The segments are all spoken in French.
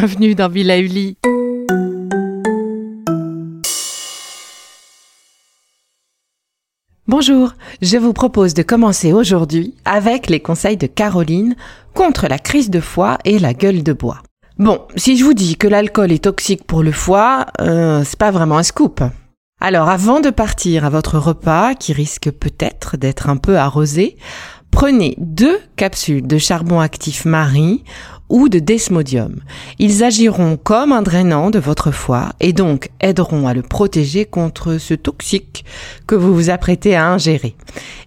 Bienvenue dans Villa Uli. Bonjour, je vous propose de commencer aujourd'hui avec les conseils de Caroline contre la crise de foie et la gueule de bois. Bon, si je vous dis que l'alcool est toxique pour le foie, euh, c'est pas vraiment un scoop. Alors avant de partir à votre repas, qui risque peut-être d'être un peu arrosé, prenez deux capsules de charbon actif Marie ou de desmodium. Ils agiront comme un drainant de votre foie et donc aideront à le protéger contre ce toxique que vous vous apprêtez à ingérer.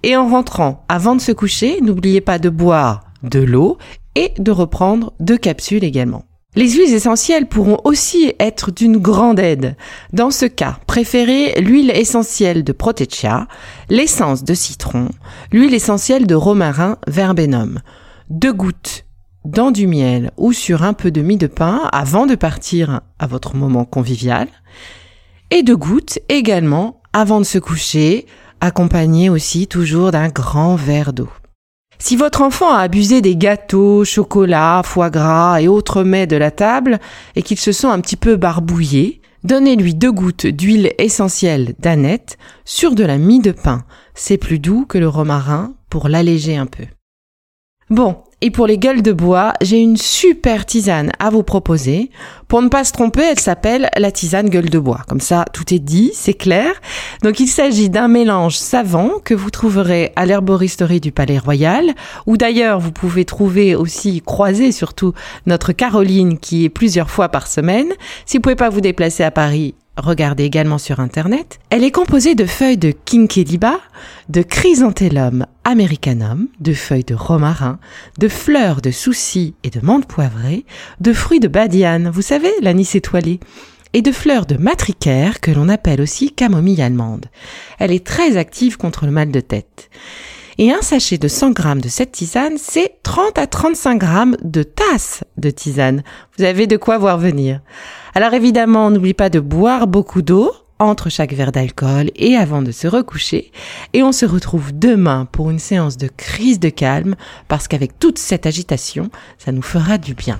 Et en rentrant, avant de se coucher, n'oubliez pas de boire de l'eau et de reprendre deux capsules également. Les huiles essentielles pourront aussi être d'une grande aide. Dans ce cas, préférez l'huile essentielle de Protectia, l'essence de citron, l'huile essentielle de romarin verbenum. Deux gouttes dans du miel ou sur un peu de mie de pain avant de partir à votre moment convivial. Et de gouttes également avant de se coucher, accompagné aussi toujours d'un grand verre d'eau. Si votre enfant a abusé des gâteaux, chocolat, foie gras et autres mets de la table et qu'il se sent un petit peu barbouillé, donnez-lui deux gouttes d'huile essentielle d'aneth sur de la mie de pain. C'est plus doux que le romarin pour l'alléger un peu. Bon, et pour les gueules de bois, j'ai une super tisane à vous proposer. Pour ne pas se tromper, elle s'appelle la tisane gueule de bois. Comme ça, tout est dit, c'est clair. Donc il s'agit d'un mélange savant que vous trouverez à l'herboristerie du Palais Royal, ou d'ailleurs vous pouvez trouver aussi, croiser surtout, notre Caroline qui est plusieurs fois par semaine. Si vous pouvez pas vous déplacer à Paris, regardez également sur Internet. Elle est composée de feuilles de Kinkeliba, de chrysanthellum americanum, de feuilles de romarin, de fleurs de souci et de menthe poivrée, de fruits de badiane, vous savez, l'anis étoilé, et de fleurs de matricaire que l'on appelle aussi camomille allemande. Elle est très active contre le mal de tête. Et un sachet de 100 grammes de cette tisane, c'est 30 à 35 grammes de tasse de tisane. Vous avez de quoi voir venir. Alors évidemment, n'oublie pas de boire beaucoup d'eau entre chaque verre d'alcool et avant de se recoucher. Et on se retrouve demain pour une séance de crise de calme parce qu'avec toute cette agitation, ça nous fera du bien.